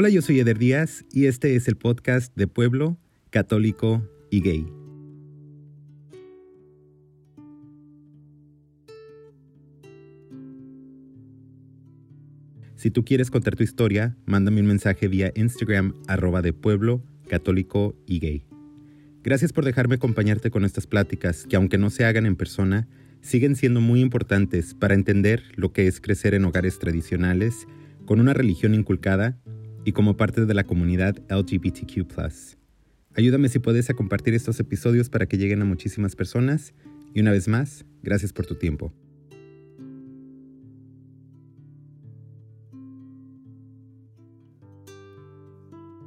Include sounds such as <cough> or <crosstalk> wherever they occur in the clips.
Hola, yo soy Eder Díaz y este es el podcast de Pueblo, Católico y Gay. Si tú quieres contar tu historia, mándame un mensaje vía Instagram arroba de Pueblo, Católico y Gay. Gracias por dejarme acompañarte con estas pláticas que aunque no se hagan en persona, siguen siendo muy importantes para entender lo que es crecer en hogares tradicionales, con una religión inculcada y como parte de la comunidad LGBTQ. Ayúdame si puedes a compartir estos episodios para que lleguen a muchísimas personas y una vez más, gracias por tu tiempo.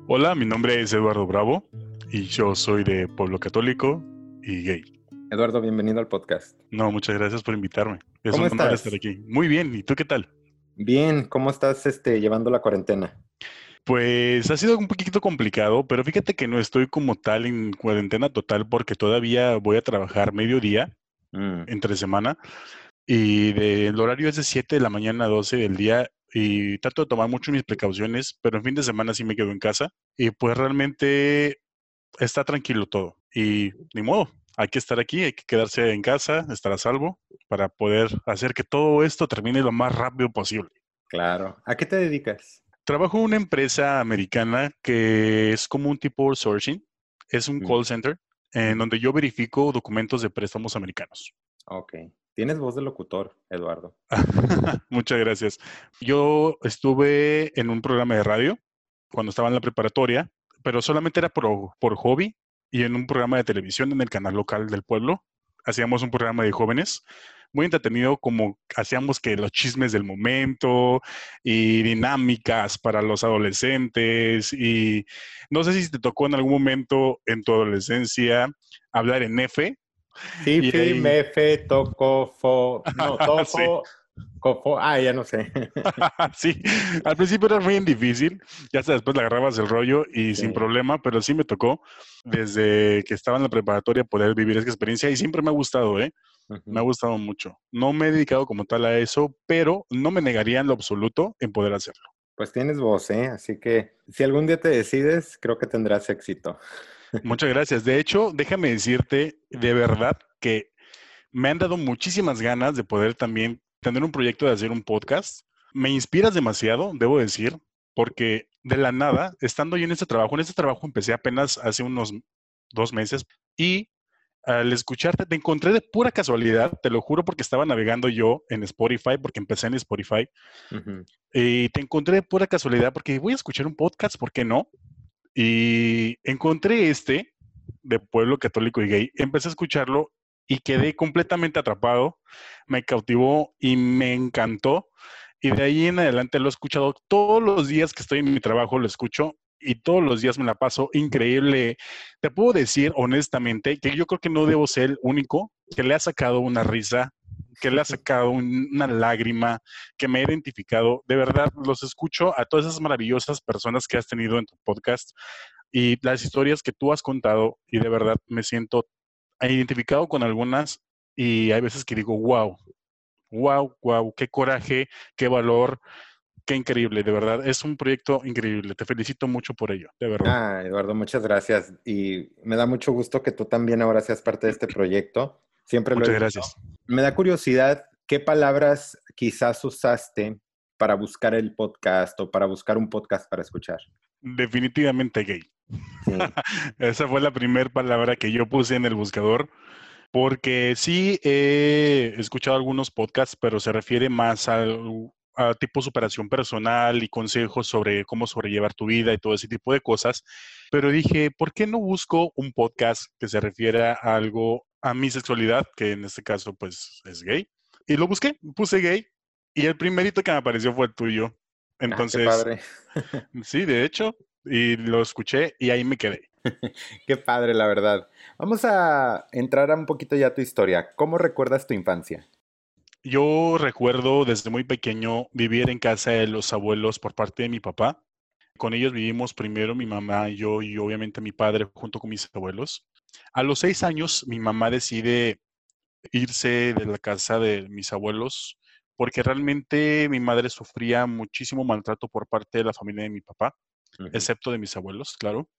Hola, mi nombre es Eduardo Bravo y yo soy de Pueblo Católico y gay. Eduardo, bienvenido al podcast. No, muchas gracias por invitarme. Es un honor estar aquí. Muy bien, ¿y tú qué tal? Bien, ¿cómo estás este, llevando la cuarentena? Pues ha sido un poquito complicado, pero fíjate que no estoy como tal en cuarentena total porque todavía voy a trabajar mediodía mm. entre semana y el horario es de 7 de la mañana a 12 del día y trato de tomar mucho mis precauciones, pero en fin de semana sí me quedo en casa y pues realmente está tranquilo todo y ni modo, hay que estar aquí, hay que quedarse en casa, estar a salvo para poder hacer que todo esto termine lo más rápido posible. Claro. ¿A qué te dedicas? Trabajo en una empresa americana que es como un tipo outsourcing, es un call center en donde yo verifico documentos de préstamos americanos. Ok. Tienes voz de locutor, Eduardo. <laughs> Muchas gracias. Yo estuve en un programa de radio cuando estaba en la preparatoria, pero solamente era por, por hobby y en un programa de televisión en el canal local del pueblo. Hacíamos un programa de jóvenes muy entretenido como hacíamos que los chismes del momento y dinámicas para los adolescentes y no sé si te tocó en algún momento en tu adolescencia hablar en F. Sí, sí, F, toco, fo, no, <laughs> toco, ah, ya no sé. <laughs> sí, al principio era muy difícil, ya hasta después le agarrabas el rollo y sin problema, pero sí me tocó desde que estaba en la preparatoria poder vivir esa experiencia y siempre me ha gustado, ¿eh? Me ha gustado mucho. No me he dedicado como tal a eso, pero no me negaría en lo absoluto en poder hacerlo. Pues tienes voz, ¿eh? Así que si algún día te decides, creo que tendrás éxito. Muchas gracias. De hecho, déjame decirte de verdad que me han dado muchísimas ganas de poder también tener un proyecto de hacer un podcast. Me inspiras demasiado, debo decir, porque de la nada, estando yo en este trabajo, en este trabajo empecé apenas hace unos dos meses y al escucharte te encontré de pura casualidad, te lo juro porque estaba navegando yo en Spotify, porque empecé en Spotify, y te encontré de pura casualidad porque voy a escuchar un podcast, ¿por qué no? Y encontré este de Pueblo Católico y Gay, empecé a escucharlo y quedé completamente atrapado, me cautivó y me encantó. Y de ahí en adelante lo he escuchado todos los días que estoy en mi trabajo, lo escucho y todos los días me la paso increíble. Te puedo decir honestamente que yo creo que no debo ser el único que le ha sacado una risa, que le ha sacado una lágrima, que me ha identificado. De verdad, los escucho a todas esas maravillosas personas que has tenido en tu podcast y las historias que tú has contado y de verdad me siento identificado con algunas y hay veces que digo, wow, wow, wow, qué coraje, qué valor, qué increíble, de verdad. Es un proyecto increíble. Te felicito mucho por ello, de verdad. Ah, Eduardo, muchas gracias. Y me da mucho gusto que tú también ahora seas parte de este proyecto. Siempre Muchas gracias. Me da curiosidad, ¿qué palabras quizás usaste para buscar el podcast o para buscar un podcast para escuchar? Definitivamente gay. <laughs> Esa fue la primera palabra que yo puse en el buscador, porque sí he escuchado algunos podcasts, pero se refiere más al, a tipo superación personal y consejos sobre cómo sobrellevar tu vida y todo ese tipo de cosas. Pero dije, ¿por qué no busco un podcast que se refiera a algo, a mi sexualidad, que en este caso pues es gay? Y lo busqué, puse gay y el primerito que me apareció fue el tuyo. Ah, Entonces, padre. <laughs> sí, de hecho, y lo escuché y ahí me quedé. <laughs> qué padre, la verdad. Vamos a entrar a un poquito ya a tu historia. ¿Cómo recuerdas tu infancia? Yo recuerdo desde muy pequeño vivir en casa de los abuelos por parte de mi papá. Con ellos vivimos primero mi mamá, yo y obviamente mi padre junto con mis abuelos. A los seis años mi mamá decide irse de la casa de mis abuelos porque realmente mi madre sufría muchísimo maltrato por parte de la familia de mi papá. excepto de mis abuelos, claro.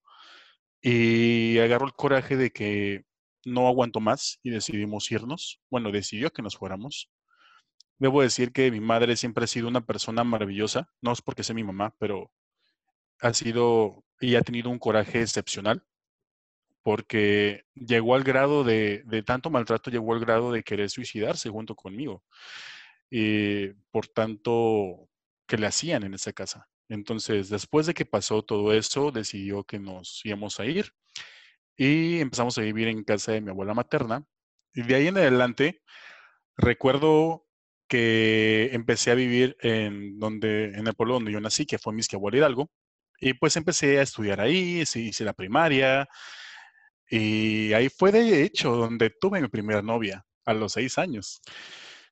Y agarró el coraje de que no aguantó más y decidimos irnos. Bueno, decidió que nos fuéramos. Debo decir que mi madre siempre ha sido una persona maravillosa, no es porque sea mi mamá, pero ha sido y ha tenido un coraje excepcional porque llegó al grado de, de tanto maltrato, llegó al grado de querer suicidarse junto conmigo. Y por tanto, que le hacían en esa casa. Entonces, después de que pasó todo eso, decidió que nos íbamos a ir y empezamos a vivir en casa de mi abuela materna. Y de ahí en adelante, recuerdo que empecé a vivir en, donde, en el pueblo donde yo nací, que fue Misquiahuala Hidalgo. Y pues empecé a estudiar ahí, hice la primaria. Y ahí fue de hecho donde tuve mi primera novia, a los seis años.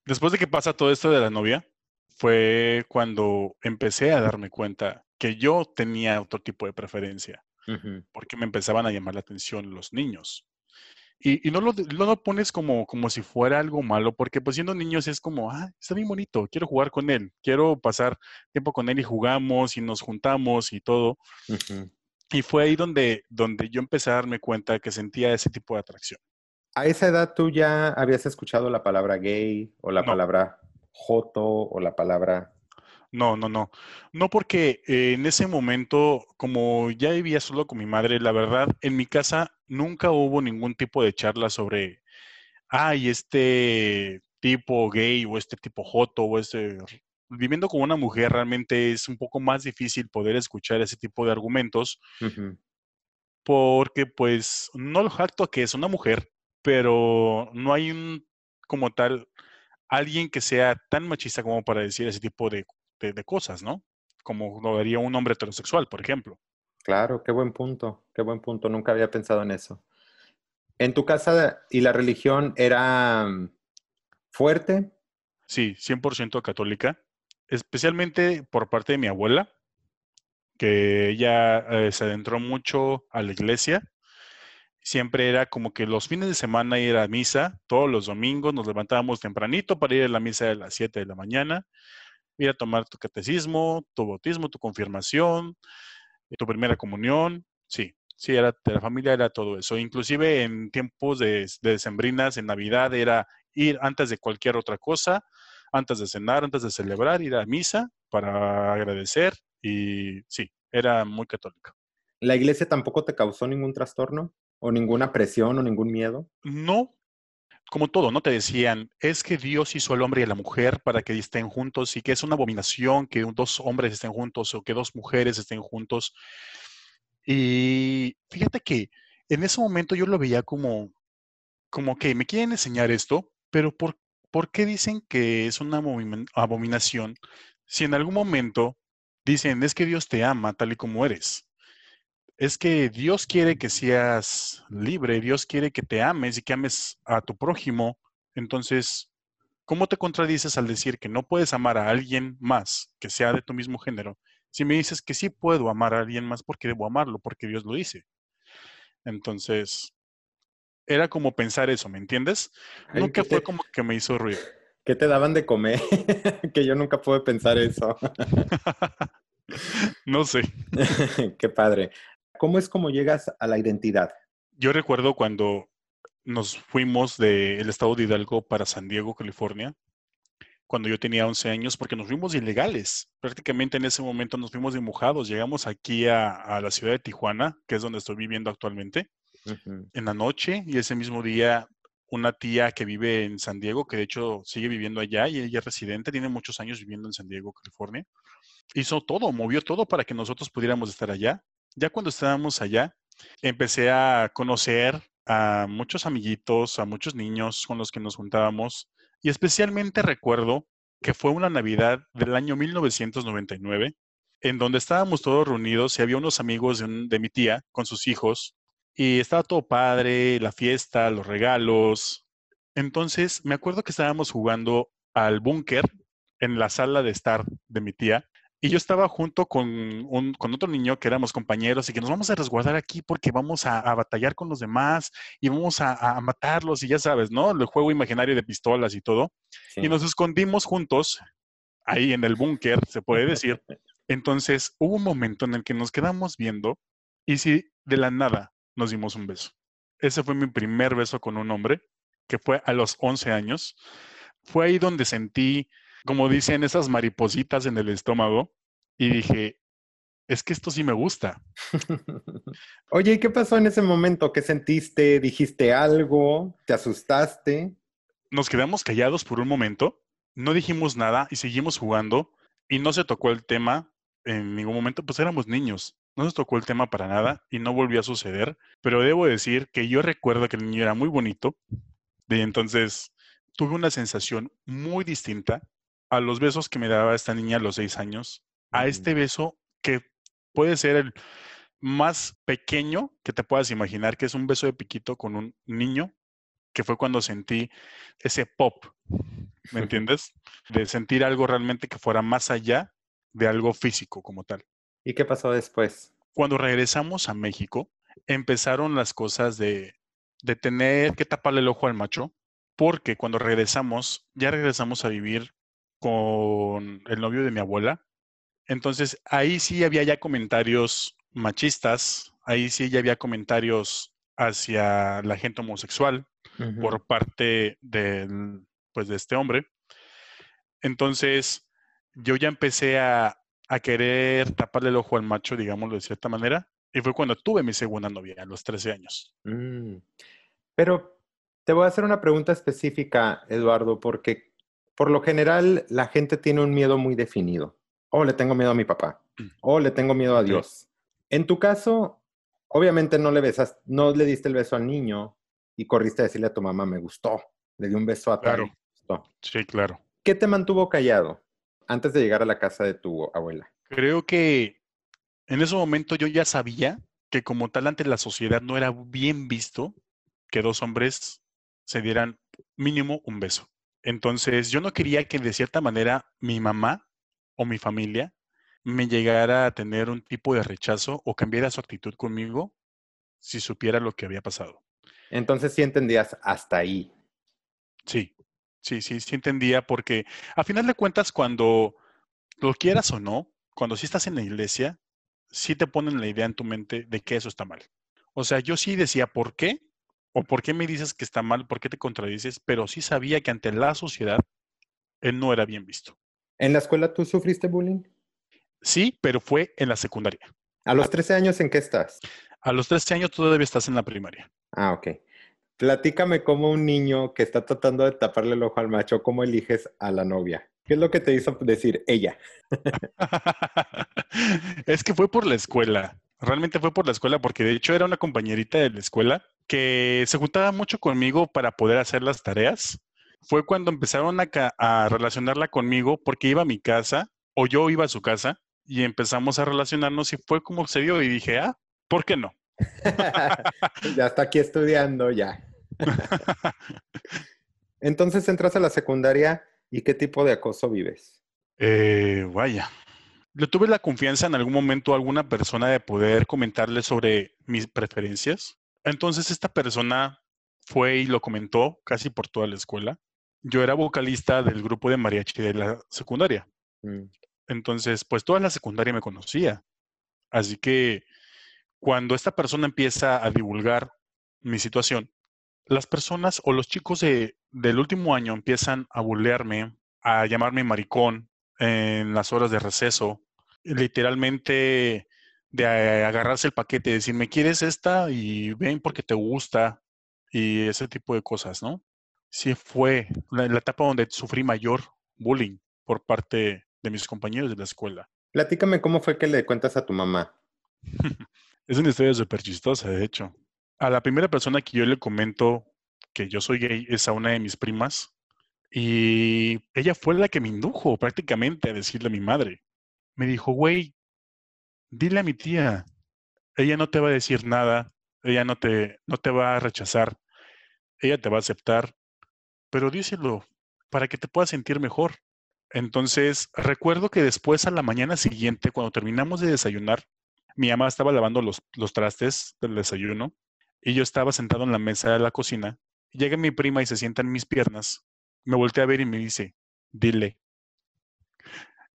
Después de que pasa todo esto de la novia, fue cuando empecé a darme cuenta que yo tenía otro tipo de preferencia, porque me empezaban a llamar la atención los niños. Y, no, lo, pones como, como si fuera algo malo, porque pues siendo niños es como, ah, está bien bonito, quiero jugar con él, quiero pasar tiempo con él y jugamos y nos juntamos y todo. Y fue ahí donde, donde yo empecé a darme cuenta que sentía ese tipo de atracción. ¿A esa edad tú ya habías escuchado la palabra gay o la palabra joto o la palabra no, no, no. No porque eh, en ese momento, como ya vivía solo con mi madre, la verdad, en mi casa nunca hubo ningún tipo de charla sobre, ay, este tipo gay o este tipo joto o este... Viviendo con una mujer realmente es un poco más difícil poder escuchar ese tipo de argumentos porque pues no lo jacto que es una mujer, pero no hay un como tal alguien que sea tan machista como para decir ese tipo de de, cosas, ¿no? Como lo haría un hombre heterosexual, por ejemplo. Claro, qué buen punto, qué buen punto. Nunca había pensado en eso. ¿En tu casa y la religión era mm, fuerte? Sí, 100% católica, especialmente por parte de mi abuela, que ella eh, se adentró mucho a la iglesia. Siempre era como que los fines de semana ir a misa, todos los domingos nos levantábamos tempranito para ir a la misa de las 7 de la mañana ir a tomar tu catecismo, tu bautismo, tu confirmación, tu primera comunión. Sí, sí, era, de la familia era todo eso. Inclusive en tiempos de, de decembrinas, en Navidad, era ir antes de cualquier otra cosa, antes de cenar, antes de celebrar, ir a misa para agradecer y sí, era muy católica. ¿La iglesia tampoco te causó ningún trastorno o ninguna presión o ningún miedo? No, como todo, ¿no? Te decían, es que Dios hizo al hombre y a la mujer para que estén juntos y que es una abominación que dos hombres estén juntos o que dos mujeres estén juntos. Y fíjate que en ese momento yo lo veía como, como que me quieren enseñar esto, pero ¿por, ¿por qué dicen que es una abominación si en algún momento dicen, es que Dios te ama tal y como eres? Es que Dios quiere que seas libre, Dios quiere que te ames y que ames a tu prójimo. Entonces, ¿cómo te contradices al decir que no puedes amar a alguien más que sea de tu mismo género? Si me dices que sí puedo amar a alguien más porque debo amarlo, porque Dios lo dice. Entonces, era como pensar eso, ¿me entiendes? nunca fue como que me hizo ruido. ¿Qué te daban de comer? <laughs> que yo nunca pude pensar eso. <laughs> no sé. <laughs> Qué padre. ¿Cómo es como llegas a la identidad? Yo recuerdo cuando nos fuimos del estado de Hidalgo para San Diego, California, cuando yo tenía 11 años, porque nos fuimos ilegales. Prácticamente en ese momento nos fuimos de Llegamos aquí a, la ciudad de Tijuana, que es donde estoy viviendo actualmente, en la noche, y ese mismo día una tía que vive en San Diego, que de hecho sigue viviendo allá y ella es residente, tiene muchos años viviendo en San Diego, California, hizo todo, movió todo para que nosotros pudiéramos estar allá ya cuando estábamos allá, empecé a conocer a muchos amiguitos, a muchos niños con los que nos juntábamos y especialmente recuerdo que fue una Navidad del año 1999 en donde estábamos todos reunidos y había unos amigos de, de mi tía con sus hijos y estaba todo padre, la fiesta, los regalos. Entonces me acuerdo que estábamos jugando al búnker en la sala de estar de mi tía y yo estaba junto con, un, con otro niño que éramos compañeros y que nos vamos a resguardar aquí porque vamos a, batallar con los demás y vamos a, matarlos y ya sabes, ¿no? El juego imaginario de pistolas y todo. Y nos escondimos juntos ahí en el búnker, se puede decir. <laughs> Entonces hubo un momento en el que nos quedamos viendo y si de la nada nos dimos un beso. Ese fue mi primer beso con un hombre, que fue a los 11 años. Fue ahí donde sentí, como dicen, esas maripositas en el estómago y dije, es que esto sí me gusta. <laughs> Oye, ¿y qué pasó en ese momento? ¿Qué sentiste? ¿Dijiste algo? ¿Te asustaste? Nos quedamos callados por un momento, no dijimos nada y seguimos jugando y no se tocó el tema en ningún momento, pues éramos niños. No se tocó el tema para nada y no volvió a suceder, pero debo decir que yo recuerdo que el niño era muy bonito, y entonces tuve una sensación muy distinta a los besos que me daba esta niña a los seis años, a este beso que puede ser el más pequeño que te puedas imaginar, que es un beso de piquito con un niño, que fue cuando sentí ese pop, ¿me <laughs> entiendes? De sentir algo realmente que fuera más allá de algo físico como tal. ¿Y qué pasó después? Cuando regresamos a México, empezaron las cosas de, de tener que taparle el ojo al macho, porque cuando regresamos, ya regresamos a vivir con el novio de mi abuela, entonces, ahí sí había ya comentarios machistas, ahí sí ya había comentarios hacia la gente homosexual por parte del, pues, de este hombre. Entonces, yo ya empecé a, querer taparle el ojo al macho, digámoslo de cierta manera, y fue cuando tuve mi segunda novia, a los 13 años. Mm. Pero te voy a hacer una pregunta específica, Eduardo, porque por lo general la gente tiene un miedo muy definido oh, le tengo miedo a mi papá, mm. oh, le tengo miedo a Dios. En tu caso, obviamente no le besas, no le diste el beso al niño y corriste a decirle a tu mamá, me gustó, le di un beso a Claro. Sí, claro. ¿Qué te mantuvo callado antes de llegar a la casa de tu abuela? Creo que en ese momento yo ya sabía que como tal ante la sociedad no era bien visto que dos hombres se dieran mínimo un beso. Entonces yo no quería que de cierta manera mi mamá o mi familia me llegara a tener un tipo de rechazo o cambiara su actitud conmigo si supiera lo que había pasado. Entonces sí entendías hasta ahí. Sí, sí, sí, sí entendía porque a final de cuentas cuando lo quieras o no, cuando sí estás en la iglesia, sí te ponen la idea en tu mente de que eso está mal. O sea, yo sí decía, ¿por qué? ¿O por qué me dices que está mal? ¿Por qué te contradices? Pero sí sabía que ante la sociedad él no era bien visto. ¿En la escuela tú sufriste bullying? Sí, pero fue en la secundaria. ¿A los 13 años en qué estás? A los 13 años todavía estás en la primaria. Ah, ok. Platícame cómo un niño que está tratando de taparle el ojo al macho, ¿cómo eliges a la novia? ¿Qué es lo que te hizo decir ella? <laughs> es que fue por la escuela. Realmente fue por la escuela porque de hecho era una compañerita de la escuela que se juntaba mucho conmigo para poder hacer las tareas fue cuando empezaron a, relacionarla conmigo porque iba a mi casa o yo iba a su casa y empezamos a relacionarnos y fue como se dio y dije, ah, ¿por qué no? <laughs> ya está aquí estudiando, ya. <laughs> Entonces entras a la secundaria y qué tipo de acoso vives? Eh, vaya. Le tuve la confianza en algún momento a alguna persona de poder comentarle sobre mis preferencias. Entonces esta persona fue y lo comentó casi por toda la escuela yo era vocalista del grupo de mariachi de la secundaria. Mm. Entonces, pues toda la secundaria me conocía. Así que cuando esta persona empieza a divulgar mi situación, las personas o los chicos de, del último año empiezan a burlearme, a llamarme maricón en las horas de receso, literalmente de agarrarse el paquete y decirme, ¿quieres esta? Y ven porque te gusta y ese tipo de cosas, ¿no? sí fue la, etapa donde sufrí mayor bullying por parte de mis compañeros de la escuela. Platícame cómo fue que le cuentas a tu mamá. <laughs> es una historia súper chistosa, de hecho. A la primera persona que yo le comento que yo soy gay es a una de mis primas. Y ella fue la que me indujo prácticamente a decirle a mi madre. Me dijo, güey, dile a mi tía, ella no te va a decir nada, ella no te, no te va a rechazar, ella te va a aceptar pero díselo para que te puedas sentir mejor. Entonces, recuerdo que después a la mañana siguiente, cuando terminamos de desayunar, mi mamá estaba lavando los, los trastes del desayuno y yo estaba sentado en la mesa de la cocina. Llega mi prima y se sienta en mis piernas. Me volteé a ver y me dice, dile.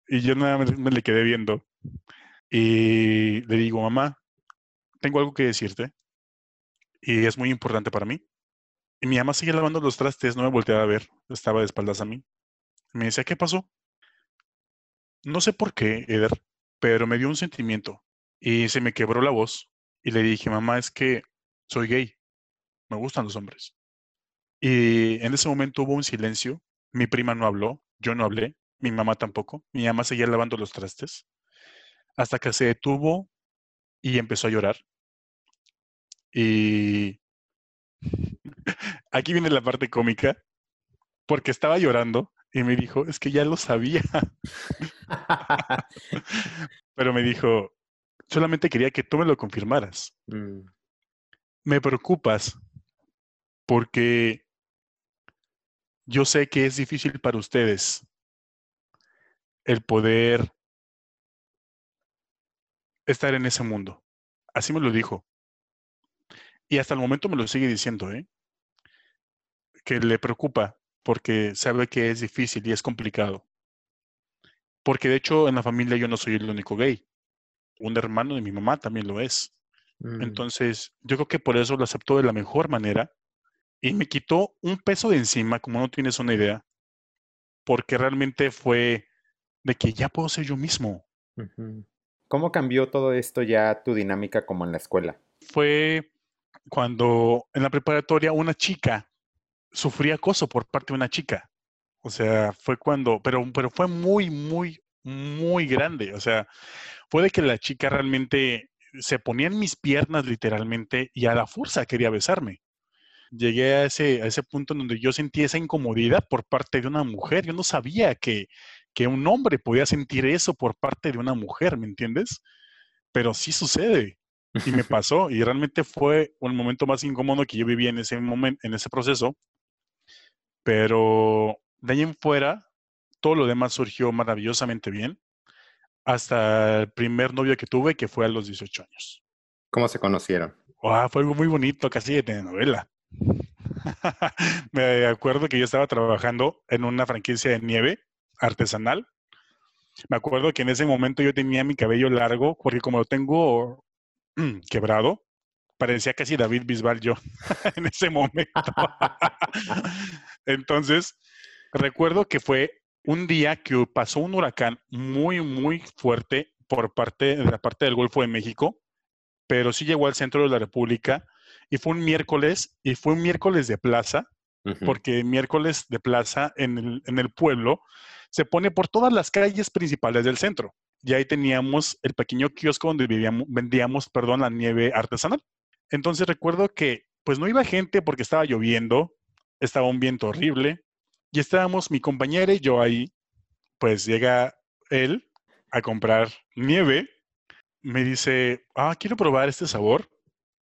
Y yo nada más me le quedé viendo. Y le digo, mamá, tengo algo que decirte y es muy importante para mí. Y mi mamá sigue lavando los trastes, no me volteaba a ver, estaba de espaldas a mí. Me decía, ¿qué pasó? No sé por qué, Eder, pero me dio un sentimiento y se me quebró la voz y le dije, mamá, es que soy gay, me gustan los hombres. Y en ese momento hubo un silencio, mi prima no habló, yo no hablé, mi mamá tampoco, mi mamá seguía lavando los trastes, hasta que se detuvo y empezó a llorar. Y <laughs> aquí viene la parte cómica, porque estaba llorando y me dijo, es que ya lo sabía. <laughs> Pero me dijo, solamente quería que tú me lo confirmaras. Mm. Me preocupas porque yo sé que es difícil para ustedes el poder estar en ese mundo. Así me lo dijo. Y hasta el momento me lo sigue diciendo, ¿eh? Que le preocupa porque sabe que es difícil y es complicado. Porque de hecho en la familia yo no soy el único gay. Un hermano de mi mamá también lo es. Mm. Entonces, yo creo que por eso lo aceptó de la mejor manera y me quitó un peso de encima, como no tienes una idea, porque realmente fue de que ya puedo ser yo mismo. ¿Cómo cambió todo esto ya tu dinámica como en la escuela? Fue cuando en la preparatoria una chica sufría acoso por parte de una chica. O sea, fue cuando, pero, pero fue muy, muy, muy grande. O sea, fue de que la chica realmente se ponía en mis piernas literalmente y a la fuerza quería besarme. Llegué a ese, a ese punto en donde yo sentí esa incomodidad por parte de una mujer. Yo no sabía que, que un hombre podía sentir eso por parte de una mujer, ¿me entiendes? Pero sí sucede. Y me <laughs> pasó, y realmente fue un momento más incómodo que yo viví en ese momento, en ese proceso. Pero de ahí en fuera, todo lo demás surgió maravillosamente bien hasta el primer novio que tuve, que fue a los 18 años. ¿Cómo se conocieron? fue algo muy bonito, casi de telenovela. <laughs> Me acuerdo que yo estaba trabajando en una franquicia de nieve artesanal. Me acuerdo que en ese momento yo tenía mi cabello largo, porque como lo tengo <clears throat> quebrado, parecía casi David Bisbal yo <laughs> en ese momento. <laughs> Entonces, recuerdo que fue un día que pasó un huracán muy, muy fuerte por parte de la parte del Golfo de México, pero sí llegó al centro de la República y fue un miércoles, y fue un miércoles de plaza, porque miércoles de plaza en el, en el pueblo se pone por todas las calles principales del centro. Y ahí teníamos el pequeño kiosco donde vivíamos, vendíamos, perdón, la nieve artesanal. Entonces recuerdo que pues no iba gente porque estaba lloviendo, estaba un viento horrible, y estábamos mi compañera y yo ahí, pues llega él a comprar nieve, me dice, ah, quiero probar este sabor,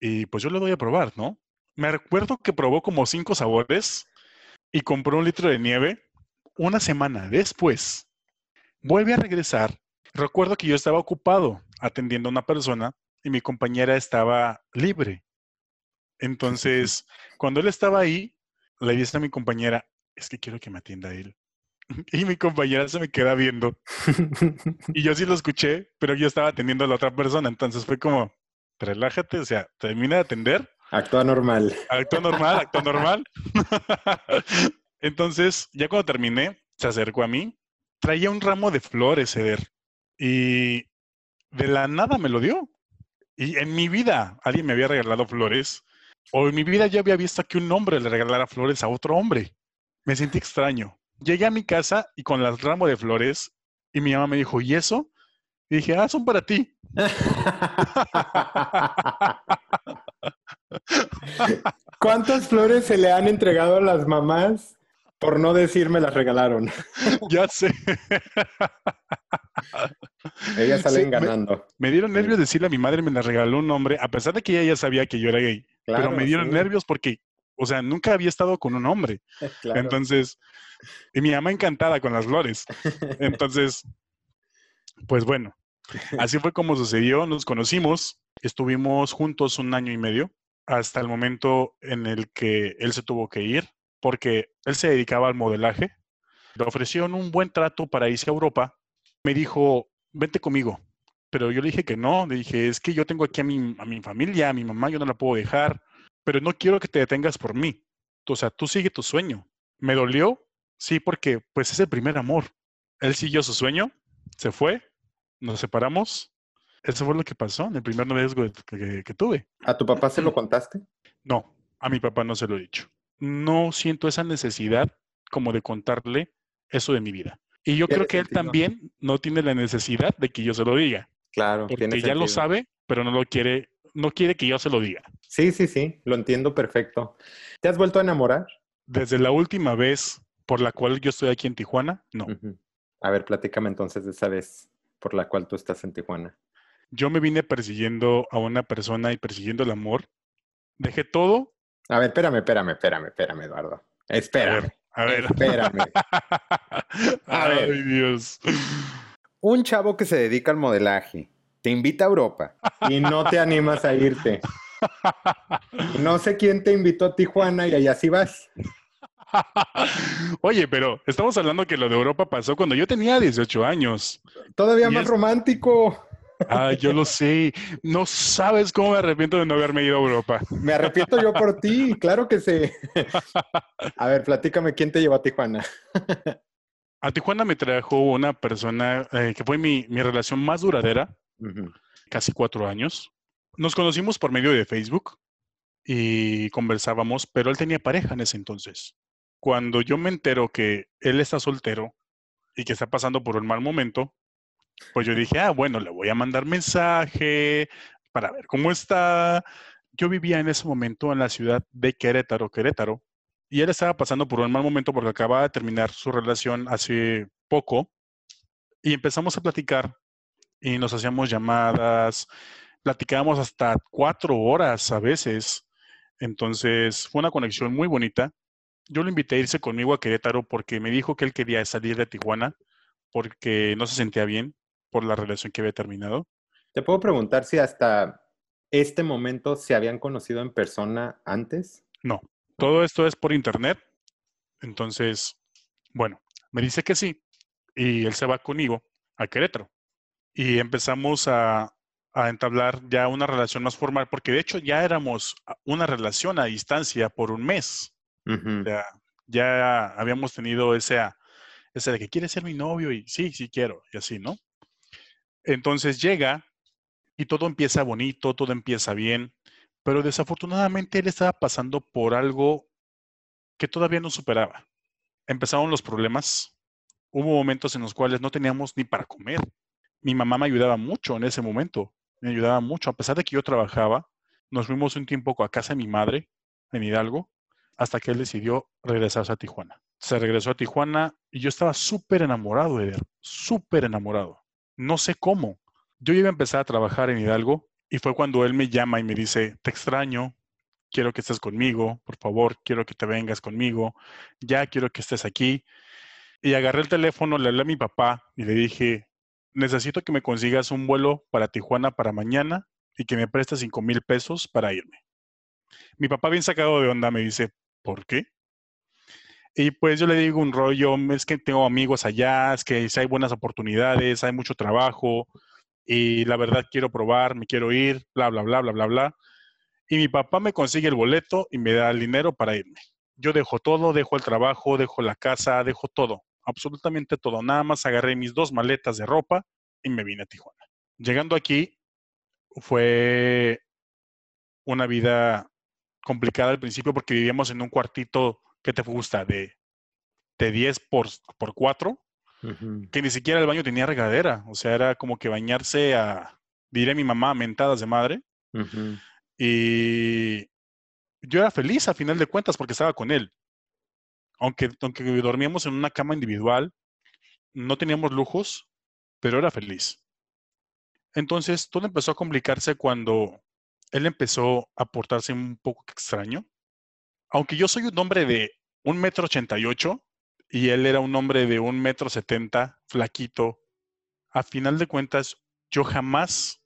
y pues yo le doy a probar, ¿no? Me recuerdo que probó como cinco sabores y compró un litro de nieve. Una semana después, vuelve a regresar. Recuerdo que yo estaba ocupado atendiendo a una persona y mi compañera estaba libre. Entonces, cuando él estaba ahí, le dije a mi compañera, es que quiero que me atienda él. <laughs> Y mi compañera se me queda viendo. <laughs> Y yo sí lo escuché, pero yo estaba atendiendo a la otra persona. Entonces fue como, relájate, o sea, termina de atender. Actúa normal. Actúa normal, actúa normal. <laughs> Entonces, ya cuando terminé, se acercó a mí. Traía un ramo de flores, Eder. Y de la nada me lo dio. Y en mi vida alguien me había regalado flores. O en mi vida yo había visto que un hombre le regalara flores a otro hombre me sentí extraño. Llegué a mi casa y con las ramos de flores y mi mamá me dijo, ¿y eso? Y dije, ah, son para ti. <laughs> ¿Cuántas flores se le han entregado a las mamás? Por no decirme las regalaron. <laughs> ya sé. Ellas salen ganando. Me, dieron nervios decirle a mi madre me la regaló un hombre, a pesar de que ella ya sabía que yo era gay. pero me dieron nervios porque o sea, nunca había estado con un hombre. <laughs> Entonces, y mi mamá encantada con las flores. <laughs> Entonces, pues bueno, así fue como sucedió. Nos conocimos, estuvimos juntos un año y medio hasta el momento en el que él se tuvo que ir porque él se dedicaba al modelaje. Le ofrecieron un buen trato para irse a Europa. Me dijo, vente conmigo. Pero yo le dije que no, le dije, es que yo tengo aquí a mi, a mi familia, a mi mamá, yo no la puedo dejar, pero no quiero que te detengas por mí. O sea, tú sigue tu sueño. ¿Me dolió? Sí, porque pues es el primer amor. Él siguió su sueño, se fue, nos separamos. Eso fue lo que pasó en el primer noviazgo que, que tuve. ¿A tu papá se lo <clears throat> contaste? No, a mi papá no se lo he dicho. No siento esa necesidad como de contarle eso de mi vida. Y yo creo que él también no tiene la necesidad de que yo se lo diga. Claro, porque ya lo sabe, pero no lo quiere, no quiere que yo se lo diga. Sí, sí, sí, lo entiendo perfecto. ¿Te has vuelto a enamorar? Desde la última vez por la cual yo estoy aquí en Tijuana, no. A ver, platícame entonces de esa vez por la cual tú estás en Tijuana. Yo me vine persiguiendo a una persona y persiguiendo el amor. Dejé todo. A ver, espérame, espérame, espérame, espérame, Eduardo. Espérame. A ver. Espérame. <laughs> A ver. Ay, Dios. Un chavo que se dedica al modelaje te invita a Europa y no te animas a irte. No sé quién te invitó a Tijuana y allá sí vas. <laughs> Oye, pero estamos hablando que lo de Europa pasó cuando yo tenía 18 años. Todavía más romántico. Ah, yo lo sé. No sabes cómo me arrepiento de no haberme ido a Europa. Me arrepiento yo por ti, claro que sí. A ver, platícame, ¿quién te llevó a Tijuana? A Tijuana me trajo una persona eh, que fue mi, relación más duradera, casi cuatro años. Nos conocimos por medio de Facebook y conversábamos, pero él tenía pareja en ese entonces. Cuando yo me entero que él está soltero y que está pasando por un mal momento, pues yo dije, ah, bueno, le voy a mandar mensaje para ver cómo está. Yo vivía en ese momento en la ciudad de Querétaro, Querétaro, y él estaba pasando por un mal momento porque acababa de terminar su relación hace poco, y empezamos a platicar y nos hacíamos llamadas, platicábamos hasta cuatro horas a veces. Entonces fue una conexión muy bonita. Yo lo invité a irse conmigo a Querétaro porque me dijo que él quería salir de Tijuana porque no se sentía bien por la relación que había terminado. Te puedo preguntar si hasta este momento se habían conocido en persona antes. No, todo esto es por internet. Entonces, bueno, me dice que sí y él se va conmigo a Querétaro. Y empezamos a, entablar ya una relación más formal, porque de hecho ya éramos una relación a distancia por un mes. ya, ya habíamos tenido ese, ese de que quiere ser mi novio y sí, sí quiero, y así, ¿no? Entonces llega y todo empieza bonito, todo empieza bien, pero desafortunadamente él estaba pasando por algo que todavía no superaba. Empezaron los problemas, hubo momentos en los cuales no teníamos ni para comer. Mi mamá me ayudaba mucho en ese momento, me ayudaba mucho, a pesar de que yo trabajaba, nos fuimos un tiempo a casa de mi madre en Hidalgo, hasta que él decidió regresarse a Tijuana. Se regresó a Tijuana y yo estaba súper enamorado de él, súper enamorado no sé cómo. Yo iba a empezar a trabajar en Hidalgo y fue cuando él me llama y me dice, te extraño, quiero que estés conmigo, por favor, quiero que te vengas conmigo, ya quiero que estés aquí. Y agarré el teléfono, le hablé a mi papá y le dije, necesito que me consigas un vuelo para Tijuana para mañana y que me prestes cinco mil pesos para irme. Mi papá bien sacado de onda me dice, ¿por qué? Y pues yo le digo un rollo, es que tengo amigos allá, es que si hay buenas oportunidades, hay mucho trabajo y la verdad quiero probar, me quiero ir, bla, bla, bla, bla, bla, bla. Y mi papá me consigue el boleto y me da el dinero para irme. Yo dejo todo, dejo el trabajo, dejo la casa, dejo todo, absolutamente todo. Nada más agarré mis dos maletas de ropa y me vine a Tijuana. Llegando aquí fue una vida complicada al principio porque vivíamos en un cuartito ¿qué te gusta? De, de 10 por, por 4, que ni siquiera el baño tenía regadera. O sea, era como que bañarse a, diré a mi mamá, mentadas de madre. Y yo era feliz a final de cuentas porque estaba con él. Aunque, aunque dormíamos en una cama individual, no teníamos lujos, pero era feliz. Entonces, todo empezó a complicarse cuando él empezó a portarse un poco extraño aunque yo soy un hombre de un metro ochenta y ocho y él era un hombre de un metro setenta, flaquito, a final de cuentas, yo jamás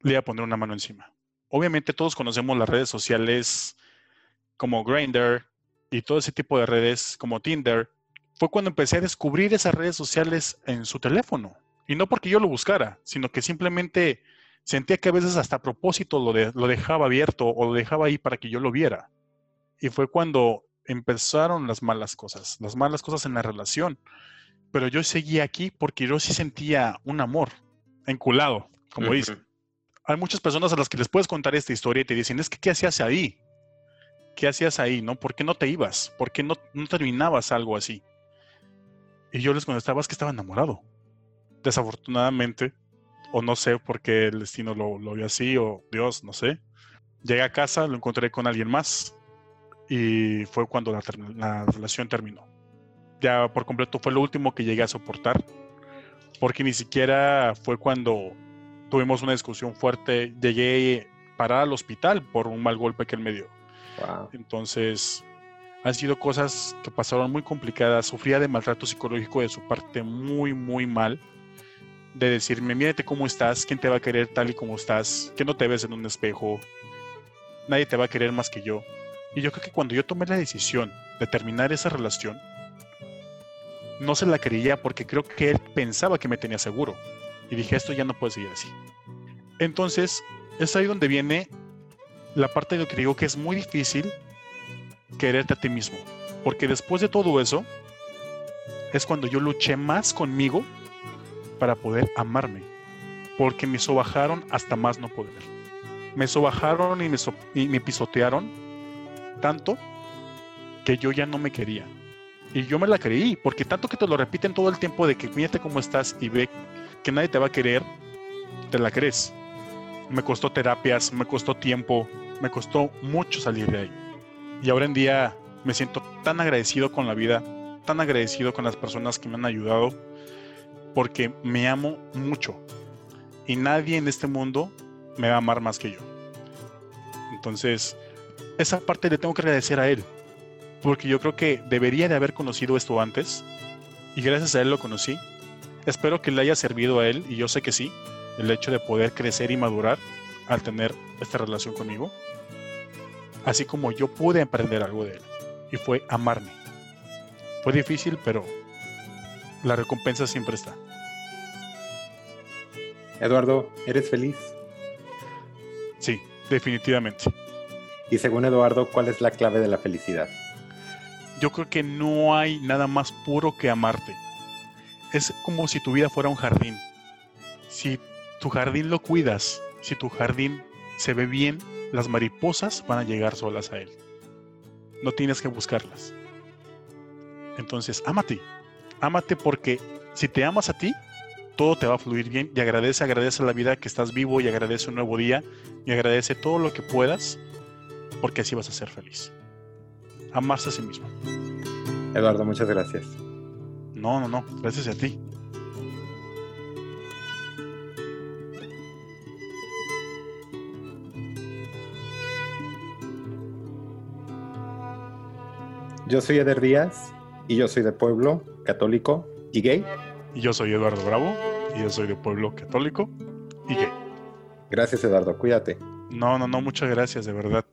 le iba a poner una mano encima. Obviamente todos conocemos las redes sociales como Grindr y todo ese tipo de redes como Tinder. Fue cuando empecé a descubrir esas redes sociales en su teléfono. Y no porque yo lo buscara, sino que simplemente sentía que a veces hasta a propósito lo, lo dejaba abierto o lo dejaba ahí para que yo lo viera. Y fue cuando empezaron las malas cosas, las malas cosas en la relación. Pero yo seguía aquí porque yo sí sentía un amor enculado, como dicen. Hay muchas personas a las que les puedes contar esta historia y te dicen, es que, ¿qué hacías ahí? ¿Qué hacías ahí? ¿No? ¿Por qué no te ibas? ¿Por qué no, no terminabas algo así? Y yo les contestaba, es que estaba enamorado. Desafortunadamente, o no sé por qué el destino lo, lo vio así, o Dios, no sé. Llegué a casa, lo encontré con alguien más, y fue cuando la, relación terminó. Ya por completo fue lo último que llegué a soportar, porque ni siquiera fue cuando tuvimos una discusión fuerte, llegué parar al hospital por un mal golpe que él me dio. Entonces, han sido cosas que pasaron muy complicadas. Sufría de maltrato psicológico de su parte muy, muy mal. De decirme, mírate cómo estás, quién te va a querer tal y como estás, que no te ves en un espejo, nadie te va a querer más que yo. Y yo creo que cuando yo tomé la decisión de terminar esa relación, no se la quería porque creo que él pensaba que me tenía seguro. Y dije, esto ya no puede seguir así. Entonces, es ahí donde viene la parte de lo que digo que es muy difícil quererte a ti mismo. Porque después de todo eso, es cuando yo luché más conmigo para poder amarme. Porque me sobajaron hasta más no poder. Me sobajaron y me, y me pisotearon tanto que yo ya no me quería. Y yo me la creí, porque tanto que te lo repiten todo el tiempo de que fíjate cómo estás y ve que nadie te va a querer, te la crees. Me costó terapias, me costó tiempo, me costó mucho salir de ahí. Y ahora en día me siento tan agradecido con la vida, tan agradecido con las personas que me han ayudado, porque me amo mucho. Y nadie en este mundo me va a amar más que yo. Entonces, esa parte le tengo que agradecer a él, porque yo creo que debería de haber conocido esto antes, y gracias a él lo conocí. Espero que le haya servido a él, y yo sé que sí, el hecho de poder crecer y madurar al tener esta relación conmigo, así como yo pude aprender algo de él, y fue amarme. Fue difícil, pero la recompensa siempre está. Eduardo, ¿eres feliz? Sí, definitivamente. Y según Eduardo, ¿cuál es la clave de la felicidad? Yo creo que no hay nada más puro que amarte. Es como si tu vida fuera un jardín. Si tu jardín lo cuidas, si tu jardín se ve bien, las mariposas van a llegar solas a él. No tienes que buscarlas. Entonces, ámate. Ámate porque si te amas a ti, todo te va a fluir bien y agradece, agradece la vida que estás vivo y agradece un nuevo día y agradece todo lo que puedas porque así vas a ser feliz. Amarse a sí mismo. Eduardo, muchas gracias. No, no, no, gracias a ti. Yo soy Eder Díaz y yo soy de pueblo católico y gay. Y yo soy Eduardo Bravo y yo soy de pueblo católico y gay. Gracias Eduardo, cuídate. No, no, no, muchas gracias, de verdad.